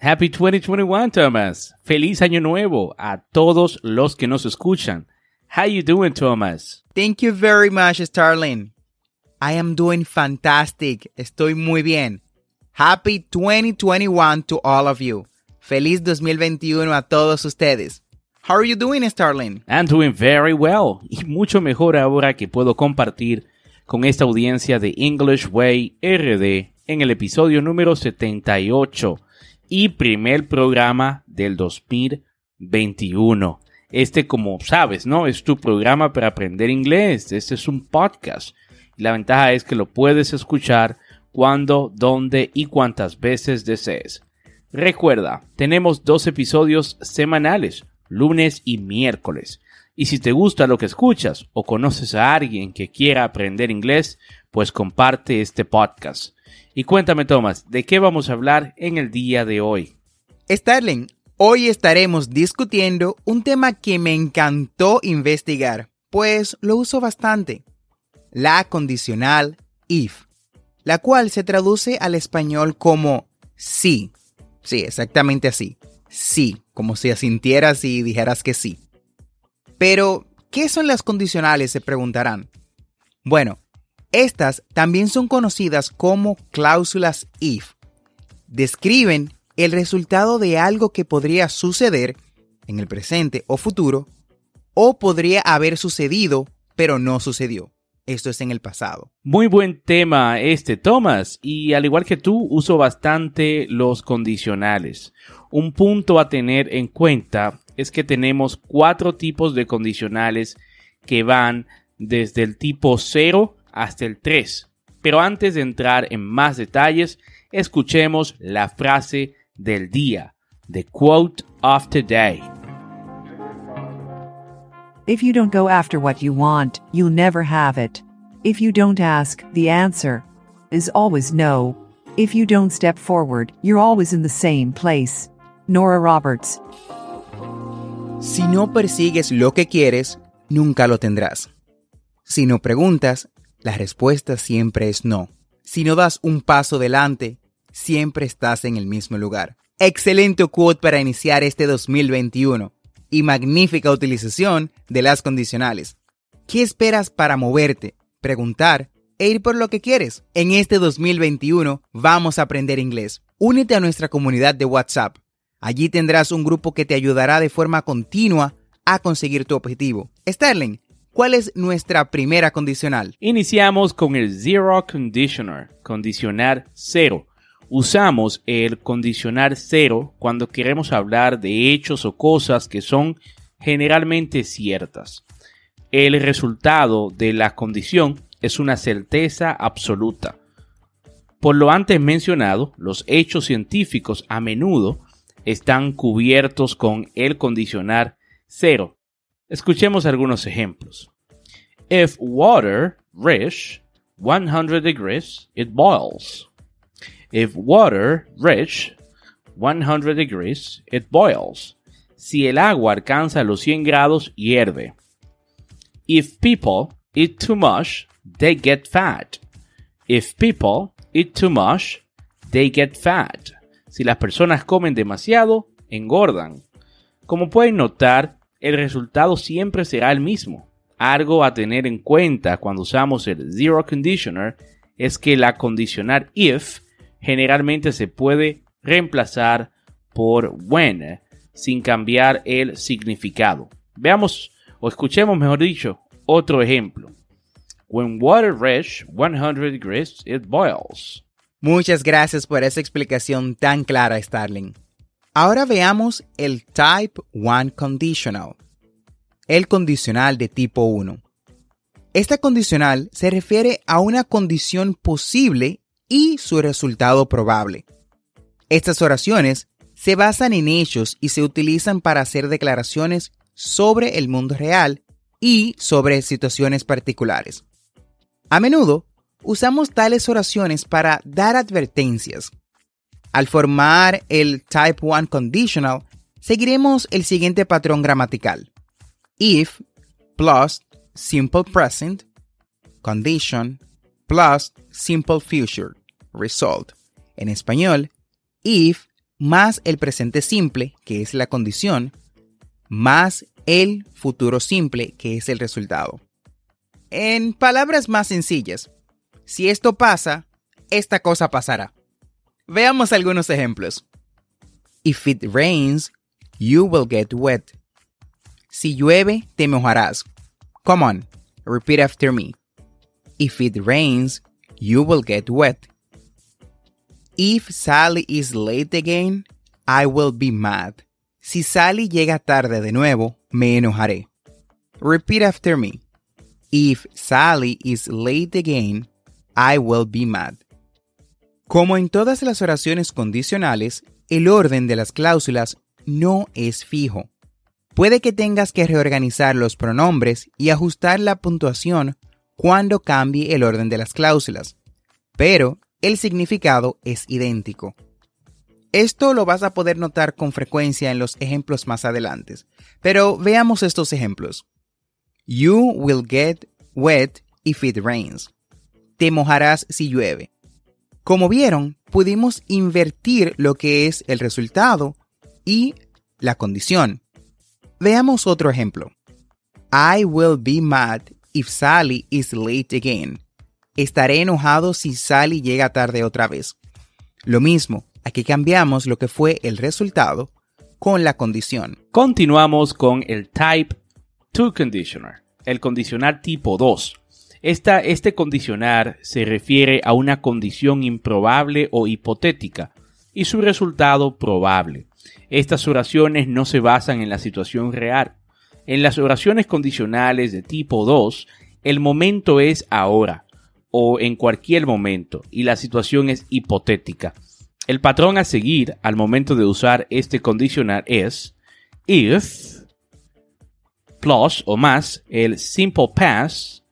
Happy 2021, Thomas. Feliz año nuevo a todos los que nos escuchan. How you doing, Thomas? Thank you very much, Starling. I am doing fantastic. Estoy muy bien. Happy 2021 to all of you. Feliz 2021 a todos ustedes. How are you doing, Starling? I'm doing very well y mucho mejor ahora que puedo compartir con esta audiencia de English Way RD en el episodio número 78 y primer programa del 2021. Este, como sabes, ¿no? Es tu programa para aprender inglés. Este es un podcast. La ventaja es que lo puedes escuchar cuando, dónde y cuántas veces desees. Recuerda, tenemos dos episodios semanales, lunes y miércoles. Y si te gusta lo que escuchas o conoces a alguien que quiera aprender inglés, pues comparte este podcast. Y cuéntame, Tomás, ¿de qué vamos a hablar en el día de hoy? Starling, hoy estaremos discutiendo un tema que me encantó investigar, pues lo uso bastante. La condicional if, la cual se traduce al español como sí. Sí, exactamente así. Sí, como si asintieras y dijeras que sí. Pero, ¿qué son las condicionales? Se preguntarán. Bueno, estas también son conocidas como cláusulas if. Describen el resultado de algo que podría suceder en el presente o futuro, o podría haber sucedido, pero no sucedió. Esto es en el pasado. Muy buen tema este, Tomás. Y al igual que tú, uso bastante los condicionales. Un punto a tener en cuenta es que tenemos cuatro tipos de condicionales que van desde el tipo 0 hasta el 3. Pero antes de entrar en más detalles, escuchemos la frase del día, the quote of the day. If you don't go after what you want, you'll never have it. If you don't ask, the answer is always no. If you don't step forward, you're always in the same place. Nora Roberts. Si no persigues lo que quieres, nunca lo tendrás. Si no preguntas, la respuesta siempre es no. Si no das un paso adelante, siempre estás en el mismo lugar. Excelente quote para iniciar este 2021 y magnífica utilización de las condicionales. ¿Qué esperas para moverte, preguntar e ir por lo que quieres? En este 2021 vamos a aprender inglés. Únete a nuestra comunidad de WhatsApp. Allí tendrás un grupo que te ayudará de forma continua a conseguir tu objetivo. Sterling, ¿cuál es nuestra primera condicional? Iniciamos con el Zero Conditioner, condicionar cero. Usamos el condicionar cero cuando queremos hablar de hechos o cosas que son generalmente ciertas. El resultado de la condición es una certeza absoluta. Por lo antes mencionado, los hechos científicos a menudo están cubiertos con el condicionar cero. Escuchemos algunos ejemplos. If water reach 100 degrees, it boils. If water reach 100 degrees, it boils. Si el agua alcanza los 100 grados, hierve. If people eat too much, they get fat. If people eat too much, they get fat. Si las personas comen demasiado, engordan. Como pueden notar, el resultado siempre será el mismo. Algo a tener en cuenta cuando usamos el zero conditioner es que la condicional if generalmente se puede reemplazar por when sin cambiar el significado. Veamos o escuchemos, mejor dicho, otro ejemplo. When water reaches 100 degrees, it boils. Muchas gracias por esa explicación tan clara, Starling. Ahora veamos el Type 1 Conditional, el condicional de tipo 1. Esta condicional se refiere a una condición posible y su resultado probable. Estas oraciones se basan en hechos y se utilizan para hacer declaraciones sobre el mundo real y sobre situaciones particulares. A menudo usamos tales oraciones para dar advertencias. Al formar el Type 1 Conditional, seguiremos el siguiente patrón gramatical. If plus Simple Present, Condition plus Simple Future, Result. En español, if más el presente simple, que es la condición, más el futuro simple, que es el resultado. En palabras más sencillas, si esto pasa, esta cosa pasará. Veamos algunos ejemplos. If it rains, you will get wet. Si llueve, te mojarás. Come on, repeat after me. If it rains, you will get wet. If Sally is late again, I will be mad. Si Sally llega tarde de nuevo, me enojaré. Repeat after me. If Sally is late again, I will be mad. Como en todas las oraciones condicionales, el orden de las cláusulas no es fijo. Puede que tengas que reorganizar los pronombres y ajustar la puntuación cuando cambie el orden de las cláusulas, pero el significado es idéntico. Esto lo vas a poder notar con frecuencia en los ejemplos más adelante, pero veamos estos ejemplos. You will get wet if it rains. Te mojarás si llueve. Como vieron, pudimos invertir lo que es el resultado y la condición. Veamos otro ejemplo. I will be mad if Sally is late again. Estaré enojado si Sally llega tarde otra vez. Lo mismo, aquí cambiamos lo que fue el resultado con la condición. Continuamos con el Type 2 Conditioner, el condicional tipo 2. Esta, este condicionar se refiere a una condición improbable o hipotética y su resultado probable. Estas oraciones no se basan en la situación real. En las oraciones condicionales de tipo 2, el momento es ahora o en cualquier momento y la situación es hipotética. El patrón a seguir al momento de usar este condicional es if plus o más el simple past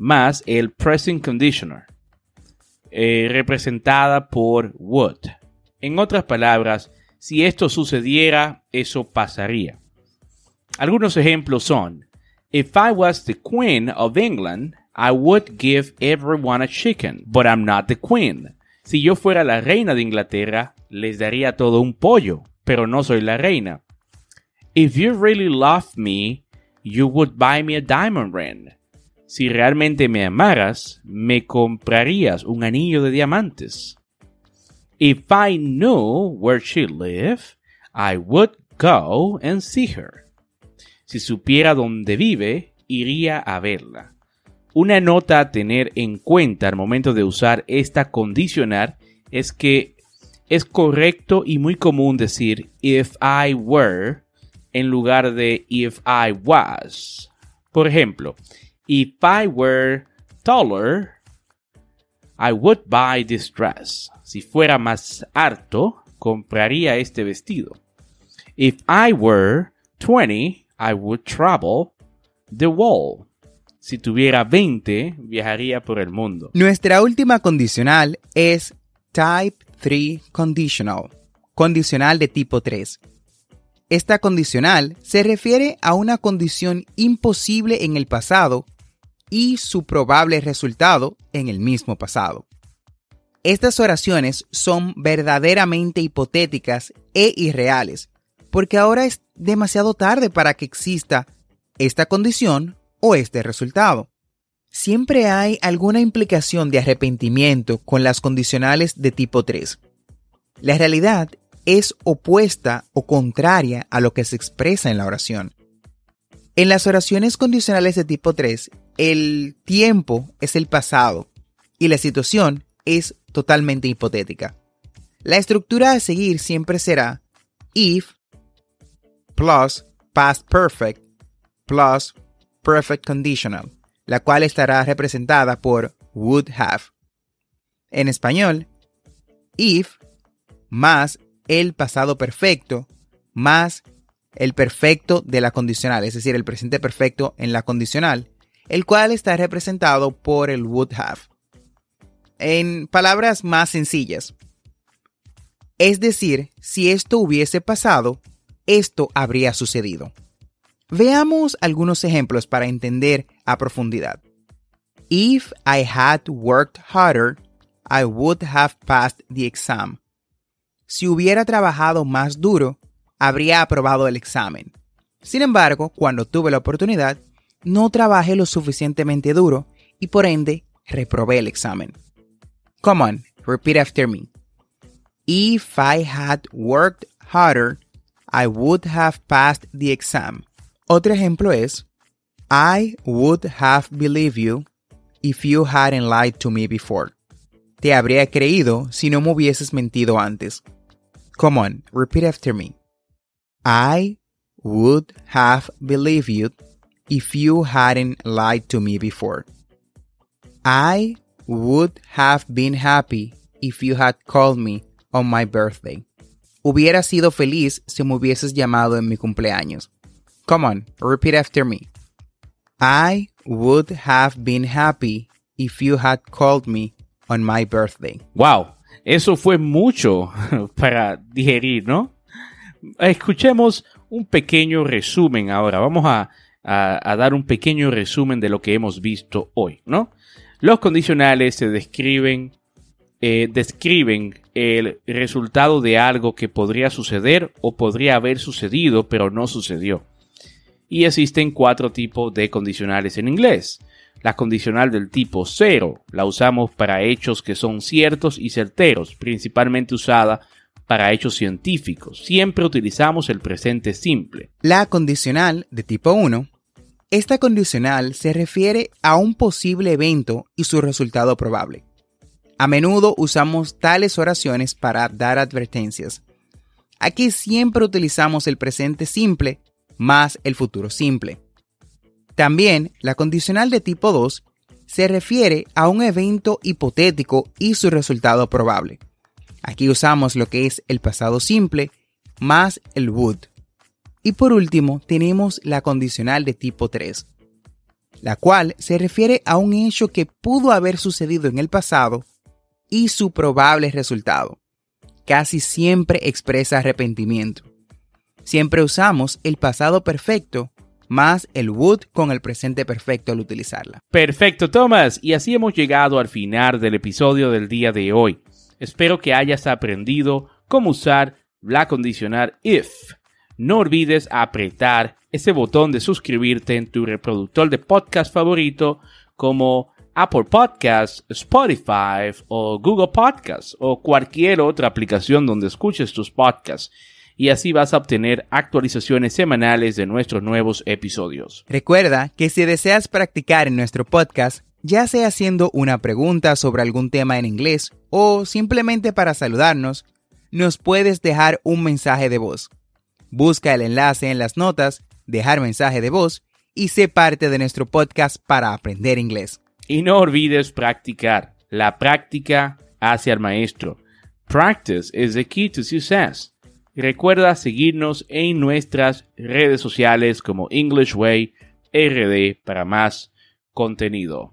más el present conditioner eh, representada por would. En otras palabras, si esto sucediera, eso pasaría. Algunos ejemplos son If I was the Queen of England, I would give everyone a chicken, but I'm not the queen. Si yo fuera la reina de Inglaterra, les daría todo un pollo, pero no soy la reina. If you really love me, you would buy me a diamond ring. Si realmente me amaras, me comprarías un anillo de diamantes. If I knew where she lived, I would go and see her. Si supiera dónde vive, iría a verla. Una nota a tener en cuenta al momento de usar esta condicional es que es correcto y muy común decir if I were en lugar de if I was. Por ejemplo, if I were taller, I would buy this dress. Si fuera más alto, compraría este vestido. If I were 20, I would travel the wall. Si tuviera 20, viajaría por el mundo. Nuestra última condicional es Type 3 Conditional, condicional de tipo 3. Esta condicional se refiere a una condición imposible en el pasado y su probable resultado en el mismo pasado. Estas oraciones son verdaderamente hipotéticas e irreales, porque ahora es demasiado tarde para que exista esta condición o este resultado. Siempre hay alguna implicación de arrepentimiento con las condicionales de tipo 3. La realidad es opuesta o contraria a lo que se expresa en la oración. En las oraciones condicionales de tipo 3, el tiempo es el pasado y la situación es totalmente hipotética. La estructura a seguir siempre será if plus past perfect plus perfect conditional, la cual estará representada por would have. En español, if más el pasado perfecto más el perfecto de la condicional, es decir, el presente perfecto en la condicional, el cual está representado por el would have. En palabras más sencillas, es decir, si esto hubiese pasado, esto habría sucedido. Veamos algunos ejemplos para entender a profundidad. If I had worked harder, I would have passed the exam. Si hubiera trabajado más duro, habría aprobado el examen. Sin embargo, cuando tuve la oportunidad, no trabajé lo suficientemente duro y por ende reprobé el examen. Come on, repeat after me. If I had worked harder, I would have passed the exam. Otro ejemplo es, I would have believed you if you hadn't lied to me before. Te habría creído si no me hubieses mentido antes. Come on, repeat after me. I would have believed you if you hadn't lied to me before. I would have been happy if you had called me on my birthday. Hubiera sido feliz si me hubieses llamado en mi cumpleaños. Come on, repeat after me. I would have been happy if you had called me on my birthday. Wow, eso fue mucho para digerir, ¿no? Escuchemos un pequeño resumen ahora. Vamos a, a, dar un pequeño resumen de lo que hemos visto hoy, ¿no? Los condicionales se describen, eh, describen el resultado de algo que podría suceder o podría haber sucedido pero no sucedió. Y existen cuatro tipos de condicionales en inglés. La condicional del tipo 0 la usamos para hechos que son ciertos y certeros, principalmente usada para hechos científicos. Siempre utilizamos el presente simple. La condicional de tipo 1 esta condicional se refiere a un posible evento y su resultado probable. A menudo usamos tales oraciones para dar advertencias. Aquí siempre utilizamos el presente simple más el futuro simple. También la condicional de tipo 2 se refiere a un evento hipotético y su resultado probable. Aquí usamos lo que es el pasado simple más el would. Y por último, tenemos la condicional de tipo 3, la cual se refiere a un hecho que pudo haber sucedido en el pasado y su probable resultado. Casi siempre expresa arrepentimiento. Siempre usamos el pasado perfecto más el would con el presente perfecto al utilizarla. Perfecto, Thomas. Y así hemos llegado al final del episodio del día de hoy. Espero que hayas aprendido cómo usar la condicional if no olvides apretar ese botón de suscribirte en tu reproductor de podcast favorito como Apple Podcasts, Spotify o Google Podcasts o cualquier otra aplicación donde escuches tus podcasts. Y así vas a obtener actualizaciones semanales de nuestros nuevos episodios. Recuerda que si deseas practicar en nuestro podcast, ya sea haciendo una pregunta sobre algún tema en inglés o simplemente para saludarnos, nos puedes dejar un mensaje de voz. Busca el enlace en las notas, dejar mensaje de voz y sé parte de nuestro podcast para aprender inglés. Y no olvides practicar. La práctica hace al maestro. Practice is the key to success. Recuerda seguirnos en nuestras redes sociales como English Way RD para más contenido.